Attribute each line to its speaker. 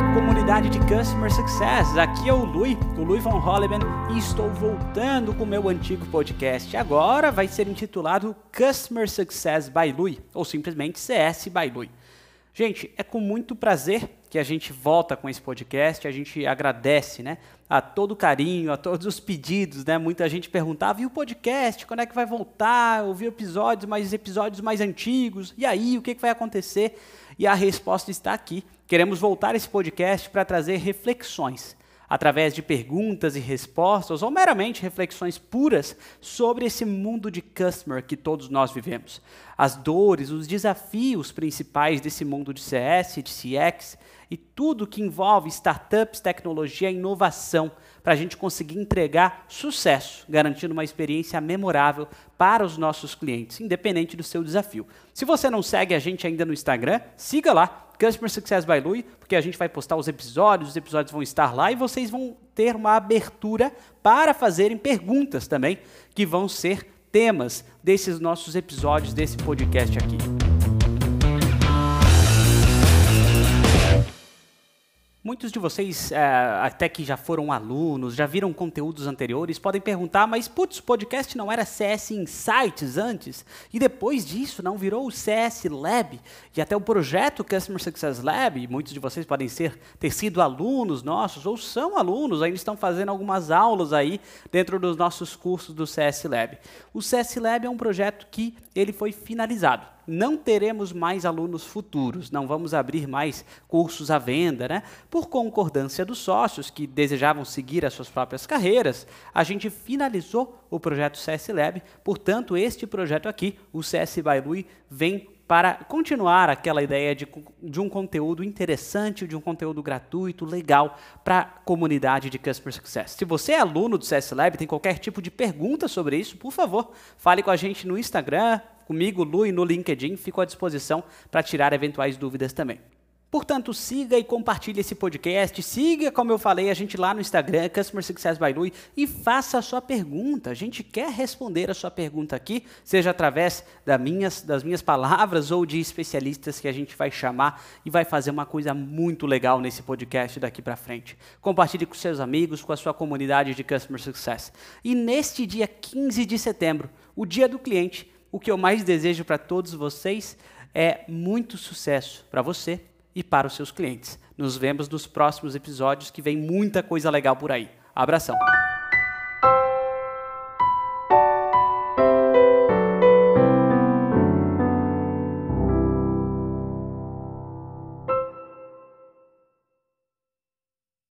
Speaker 1: comunidade de Customer Success. Aqui é o Lui, o Lui von Holleman, e estou voltando com o meu antigo podcast. Agora vai ser intitulado Customer Success by Lui, ou simplesmente CS by Lui. Gente, é com muito prazer que a gente volta com esse podcast, a gente agradece, né, a todo o carinho, a todos os pedidos, né? Muita gente perguntava, e o podcast, quando é que vai voltar? Ouvir episódios, mais episódios mais antigos. E aí, o que, que vai acontecer? E a resposta está aqui. Queremos voltar esse podcast para trazer reflexões através de perguntas e respostas, ou meramente reflexões puras sobre esse mundo de customer que todos nós vivemos. As dores, os desafios principais desse mundo de CS, de CX e tudo que envolve startups, tecnologia e inovação para a gente conseguir entregar sucesso, garantindo uma experiência memorável para os nossos clientes, independente do seu desafio. Se você não segue a gente ainda no Instagram, siga lá, Customer Success by Lui, porque a gente vai postar os episódios, os episódios vão estar lá e vocês vão ter uma abertura para fazerem perguntas também, que vão ser temas desses nossos episódios, desse podcast aqui. Muitos de vocês, é, até que já foram alunos, já viram conteúdos anteriores, podem perguntar, mas putz, o podcast não era CS Insights antes? E depois disso não virou o CS Lab? E até o projeto Customer Success Lab, muitos de vocês podem ser, ter sido alunos nossos, ou são alunos, ainda estão fazendo algumas aulas aí dentro dos nossos cursos do CS Lab. O CS Lab é um projeto que ele foi finalizado não teremos mais alunos futuros, não vamos abrir mais cursos à venda, né? Por concordância dos sócios que desejavam seguir as suas próprias carreiras, a gente finalizou o projeto CS Lab, portanto, este projeto aqui, o CS by Lui, vem para continuar aquela ideia de, de um conteúdo interessante, de um conteúdo gratuito, legal para a comunidade de Customer Success. Se você é aluno do CS Lab tem qualquer tipo de pergunta sobre isso, por favor, fale com a gente no Instagram, comigo, Lu, e no LinkedIn, fico à disposição para tirar eventuais dúvidas também. Portanto, siga e compartilhe esse podcast. Siga, como eu falei, a gente lá no Instagram, Customer Success by Lui, e faça a sua pergunta. A gente quer responder a sua pergunta aqui, seja através das minhas, das minhas palavras ou de especialistas que a gente vai chamar e vai fazer uma coisa muito legal nesse podcast daqui para frente. Compartilhe com seus amigos, com a sua comunidade de Customer Success. E neste dia 15 de setembro, o dia do cliente, o que eu mais desejo para todos vocês é muito sucesso para você e para os seus clientes. Nos vemos nos próximos episódios que vem muita coisa legal por aí. Abração!